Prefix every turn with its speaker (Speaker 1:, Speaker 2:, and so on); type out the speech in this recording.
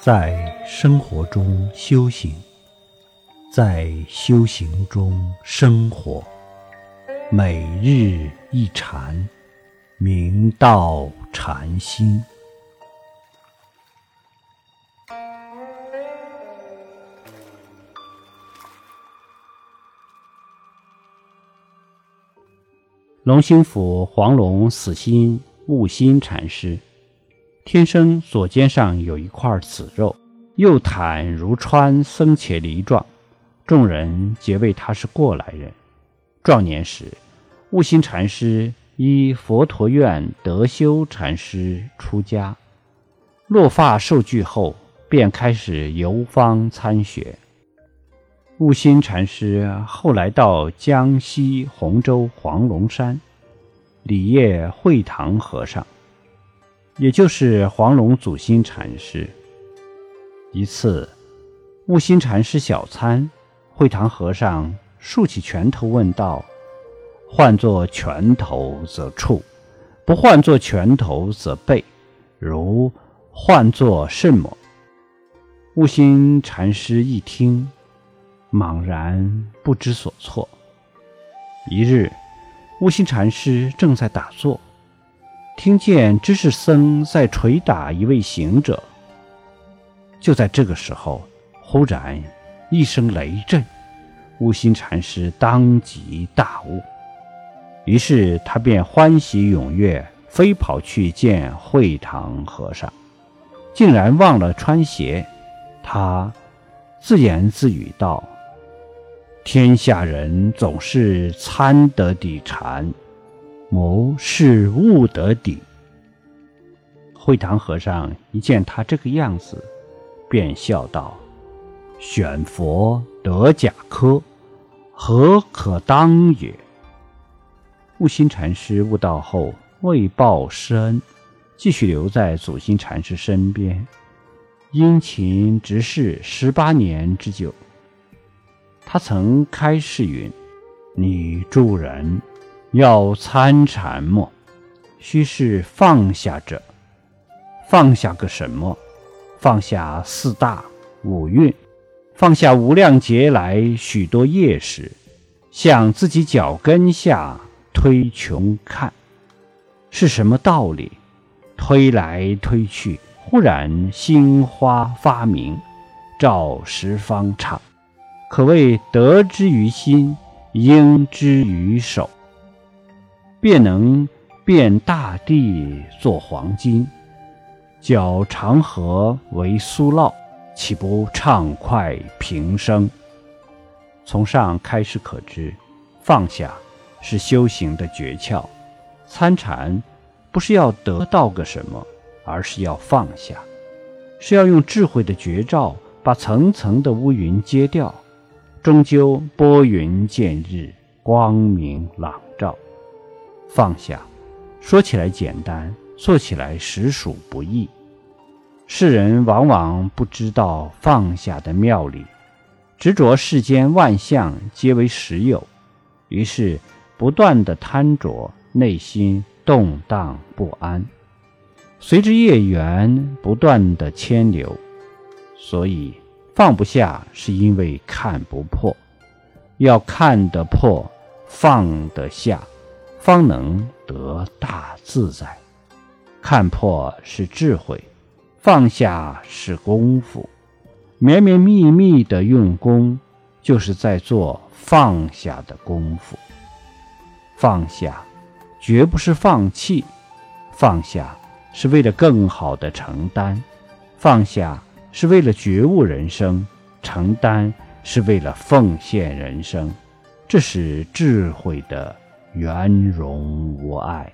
Speaker 1: 在生活中修行，在修行中生活，每日一禅，明道禅心。龙兴府黄龙死心悟心禅师，天生左肩上有一块紫肉，又坦如川僧伽梨状，众人皆谓他是过来人。壮年时，悟心禅师依佛陀院德修禅师出家，落发受具后，便开始游方参学。悟心禅师后来到江西洪州黄龙山，礼谒会堂和尚，也就是黄龙祖心禅师。一次，悟心禅师小餐，会堂和尚竖起拳头问道：“换作拳头则触，不换作拳头则背，如换作什么？”悟心禅师一听。茫然不知所措。一日，悟心禅师正在打坐，听见知识僧在捶打一位行者。就在这个时候，忽然一声雷震，悟心禅师当即大悟。于是他便欢喜踊跃，飞跑去见会堂和尚，竟然忘了穿鞋。他自言自语道。天下人总是参得底禅，谋是悟得底。会堂和尚一见他这个样子，便笑道：“选佛得假科，何可当也？”悟心禅师悟道后，为报师恩，继续留在祖心禅师身边，殷勤执事十八年之久。他曾开示云：“你助人要参禅么？须是放下者。放下个什么？放下四大五蕴，放下无量劫来许多业时，向自己脚跟下推穷看，是什么道理？推来推去，忽然心花发明，照十方刹。”可谓得之于心，应之于手，便能变大地作黄金，搅长河为苏酪，岂不畅快平生？从上开始可知，放下是修行的诀窍。参禅不是要得到个什么，而是要放下，是要用智慧的绝招，把层层的乌云揭掉。终究拨云见日，光明朗照。放下，说起来简单，做起来实属不易。世人往往不知道放下的妙理，执着世间万象皆为实有，于是不断的贪着，内心动荡不安，随着业缘不断的牵流，所以。放不下，是因为看不破；要看得破，放得下，方能得大自在。看破是智慧，放下是功夫。绵绵密密的用功，就是在做放下的功夫。放下，绝不是放弃；放下，是为了更好的承担；放下。是为了觉悟人生，承担是为了奉献人生，这是智慧的圆融无碍。